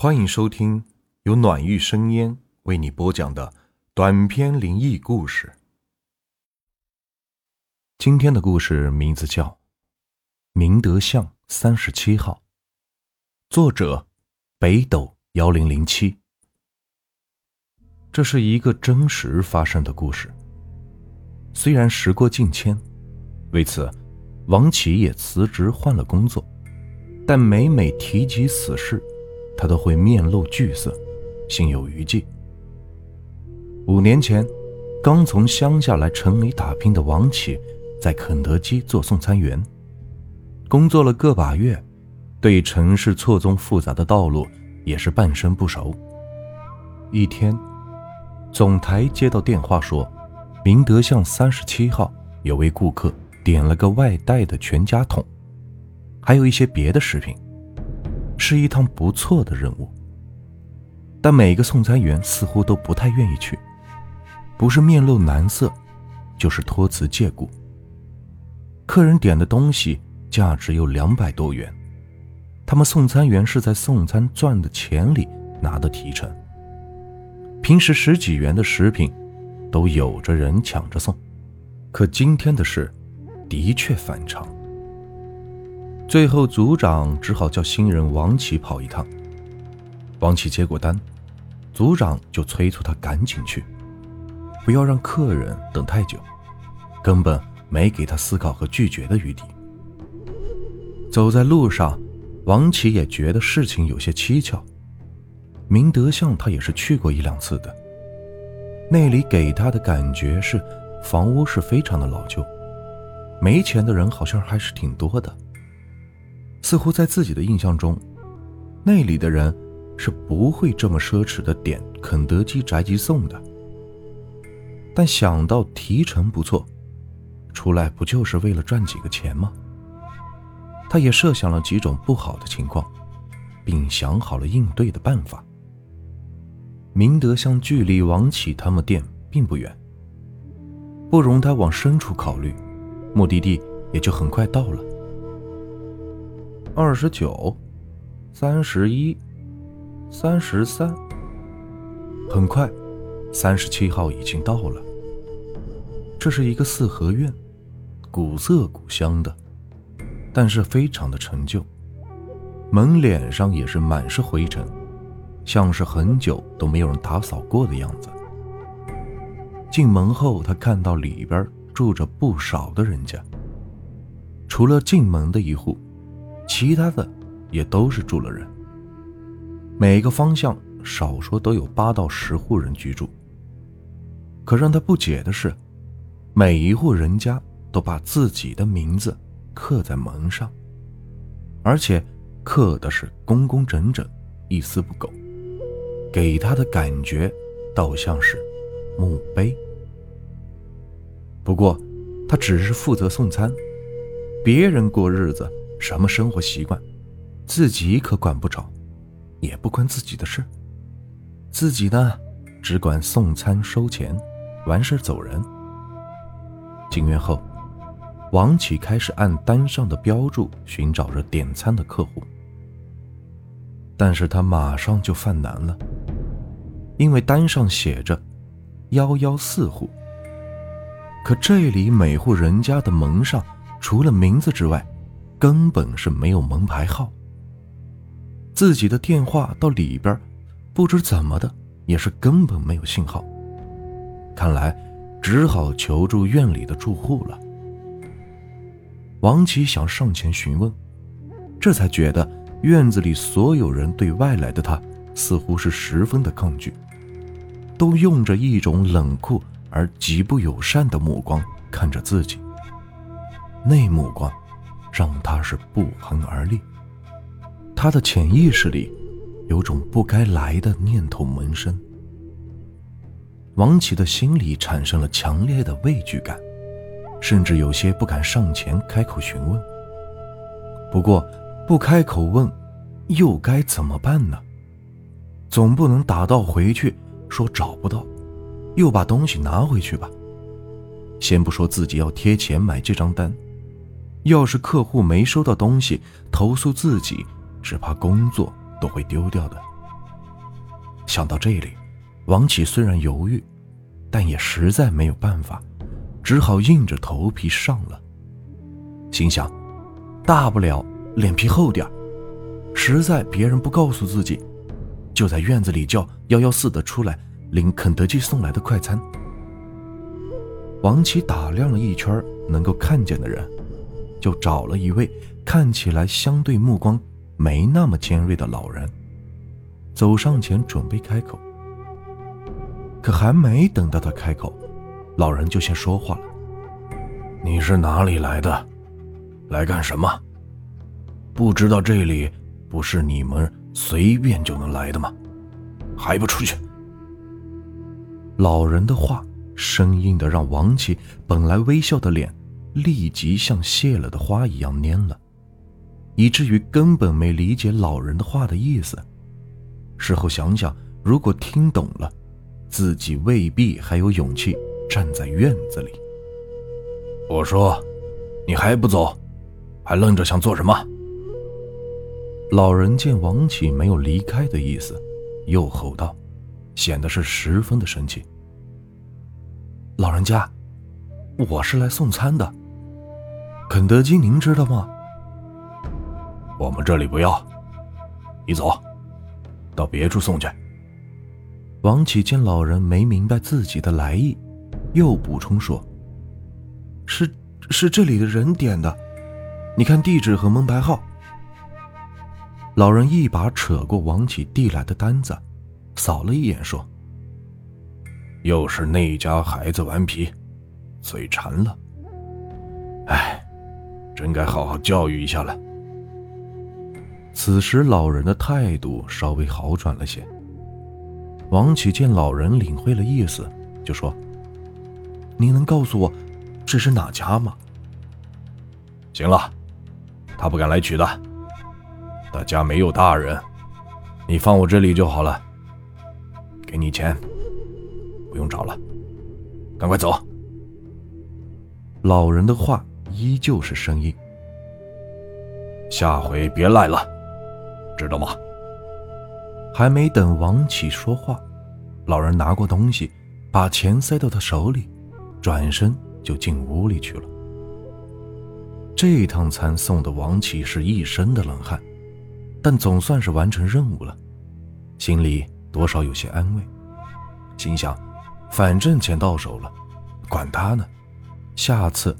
欢迎收听由暖玉生烟为你播讲的短篇灵异故事。今天的故事名字叫《明德巷三十七号》，作者北斗幺零零七。这是一个真实发生的故事。虽然时过境迁，为此王琦也辞职换了工作，但每每提及此事。他都会面露惧色，心有余悸。五年前，刚从乡下来城里打拼的王启，在肯德基做送餐员，工作了个把月，对城市错综复杂的道路也是半生不熟。一天，总台接到电话说，明德巷三十七号有位顾客点了个外带的全家桶，还有一些别的食品。是一趟不错的任务，但每个送餐员似乎都不太愿意去，不是面露难色，就是托辞借故。客人点的东西价值有两百多元，他们送餐员是在送餐赚的钱里拿的提成。平时十几元的食品，都有着人抢着送，可今天的事，的确反常。最后，组长只好叫新人王琦跑一趟。王琦接过单，组长就催促他赶紧去，不要让客人等太久，根本没给他思考和拒绝的余地。走在路上，王琦也觉得事情有些蹊跷。明德巷他也是去过一两次的，那里给他的感觉是房屋是非常的老旧，没钱的人好像还是挺多的。似乎在自己的印象中，那里的人是不会这么奢侈的点肯德基宅急送的。但想到提成不错，出来不就是为了赚几个钱吗？他也设想了几种不好的情况，并想好了应对的办法。明德巷距离王启他们店并不远，不容他往深处考虑，目的地也就很快到了。二十九，三十一，三十三。很快，三十七号已经到了。这是一个四合院，古色古香的，但是非常的陈旧。门脸上也是满是灰尘，像是很久都没有人打扫过的样子。进门后，他看到里边住着不少的人家，除了进门的一户。其他的也都是住了人，每个方向少说都有八到十户人居住。可让他不解的是，每一户人家都把自己的名字刻在门上，而且刻的是工工整整，一丝不苟，给他的感觉倒像是墓碑。不过，他只是负责送餐，别人过日子。什么生活习惯，自己可管不着，也不关自己的事。自己呢，只管送餐收钱，完事走人。进院后，王启开始按单上的标注寻找着点餐的客户，但是他马上就犯难了，因为单上写着幺幺四户，可这里每户人家的门上除了名字之外，根本是没有门牌号，自己的电话到里边，不知怎么的也是根本没有信号。看来只好求助院里的住户了。王琦想上前询问，这才觉得院子里所有人对外来的他似乎是十分的抗拒，都用着一种冷酷而极不友善的目光看着自己。那目光。让他是不寒而栗，他的潜意识里有种不该来的念头萌生。王启的心里产生了强烈的畏惧感，甚至有些不敢上前开口询问。不过，不开口问，又该怎么办呢？总不能打道回去说找不到，又把东西拿回去吧？先不说自己要贴钱买这张单。要是客户没收到东西，投诉自己，只怕工作都会丢掉的。想到这里，王启虽然犹豫，但也实在没有办法，只好硬着头皮上了。心想，大不了脸皮厚点实在别人不告诉自己，就在院子里叫幺幺四的出来领肯德基送来的快餐。王启打量了一圈能够看见的人，就找了一位看起来相对目光没那么尖锐的老人，走上前准备开口。可还没等到他开口，老人就先说话了：“你是哪里来的？来干什么？不知道这里不是你们随便就能来的吗？还不出去！”老人的话。生硬的让王琦本来微笑的脸，立即像谢了的花一样蔫了，以至于根本没理解老人的话的意思。事后想想，如果听懂了，自己未必还有勇气站在院子里。我说：“你还不走？还愣着想做什么？”老人见王启没有离开的意思，又吼道，显得是十分的生气。老人家，我是来送餐的。肯德基，您知道吗？我们这里不要，你走，到别处送去。王启见老人没明白自己的来意，又补充说：“是是这里的人点的，你看地址和门牌号。”老人一把扯过王启递来的单子，扫了一眼说。又是那家孩子顽皮，嘴馋了。真该好好教育一下了。此时老人的态度稍微好转了些。王启见老人领会了意思，就说：“您能告诉我这是哪家吗？”行了，他不敢来取的。他家没有大人，你放我这里就好了。给你钱。不用找了，赶快走。老人的话依旧是生硬，下回别来了，知道吗？还没等王启说话，老人拿过东西，把钱塞到他手里，转身就进屋里去了。这一趟餐送的王启是一身的冷汗，但总算是完成任务了，心里多少有些安慰，心想。反正钱到手了，管他呢。下次，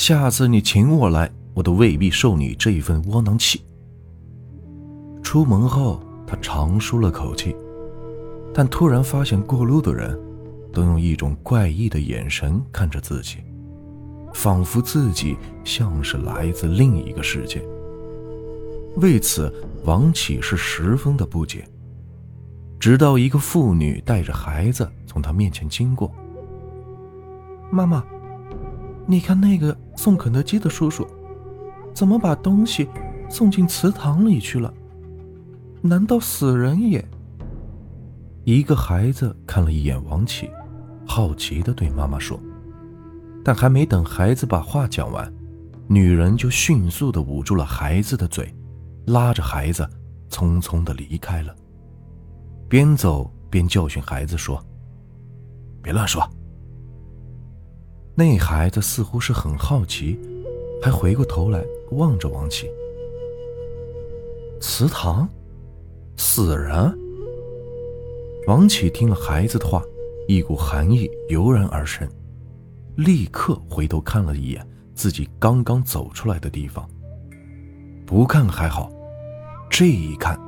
下次你请我来，我都未必受你这一份窝囊气。出门后，他长舒了口气，但突然发现过路的人，都用一种怪异的眼神看着自己，仿佛自己像是来自另一个世界。为此，王启是十分的不解。直到一个妇女带着孩子从他面前经过，妈妈，你看那个送肯德基的叔叔，怎么把东西送进祠堂里去了？难道死人也？一个孩子看了一眼王启，好奇的对妈妈说，但还没等孩子把话讲完，女人就迅速的捂住了孩子的嘴，拉着孩子匆匆的离开了。边走边教训孩子说：“别乱说。”那孩子似乎是很好奇，还回过头来望着王启。祠堂，死人。王启听了孩子的话，一股寒意油然而生，立刻回头看了一眼自己刚刚走出来的地方。不看还好，这一看。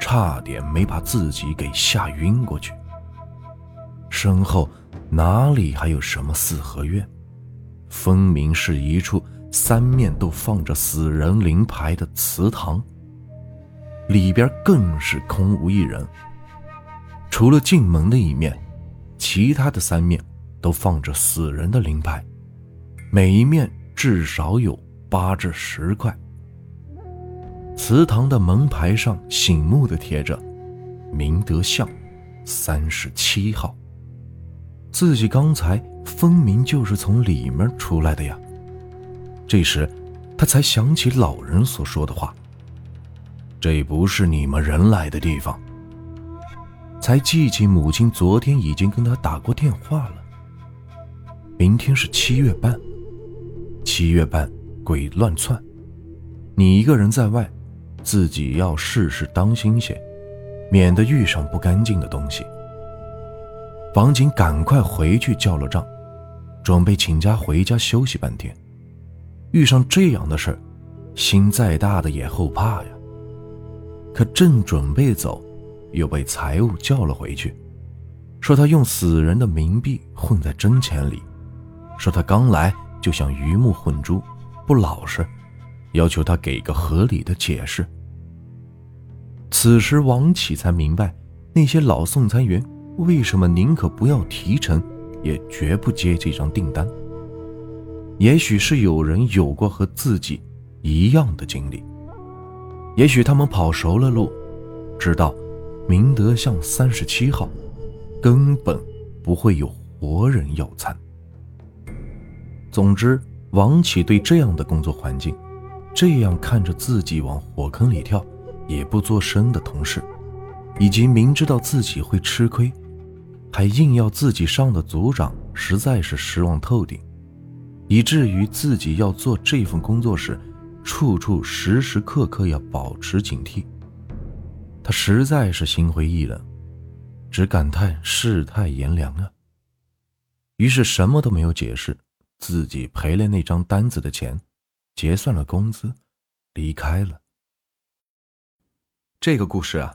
差点没把自己给吓晕过去。身后哪里还有什么四合院？分明是一处三面都放着死人灵牌的祠堂。里边更是空无一人，除了进门的一面，其他的三面都放着死人的灵牌，每一面至少有八至十块。祠堂的门牌上醒目的贴着“明德巷，三十七号”。自己刚才分明就是从里面出来的呀。这时，他才想起老人所说的话：“这不是你们人来的地方。”才记起母亲昨天已经跟他打过电话了。明天是七月半，七月半鬼乱窜，你一个人在外，自己要事事当心些，免得遇上不干净的东西。王景赶快回去叫了账，准备请假回家休息半天。遇上这样的事儿，心再大的也后怕呀。可正准备走，又被财务叫了回去，说他用死人的冥币混在真钱里，说他刚来就想鱼目混珠，不老实，要求他给个合理的解释。此时王启才明白，那些老送餐员为什么宁可不要提成，也绝不接这张订单。也许是有人有过和自己一样的经历，也许他们跑熟了路，知道明德巷三十七号根本不会有活人要餐。总之，王启对这样的工作环境，这样看着自己往火坑里跳也不做声的同事，以及明知道自己会吃亏，还硬要自己上的组长，实在是失望透顶。以至于自己要做这份工作时，处处时时刻刻要保持警惕。他实在是心灰意冷，只感叹世态炎凉啊。于是什么都没有解释，自己赔了那张单子的钱，结算了工资，离开了。这个故事啊，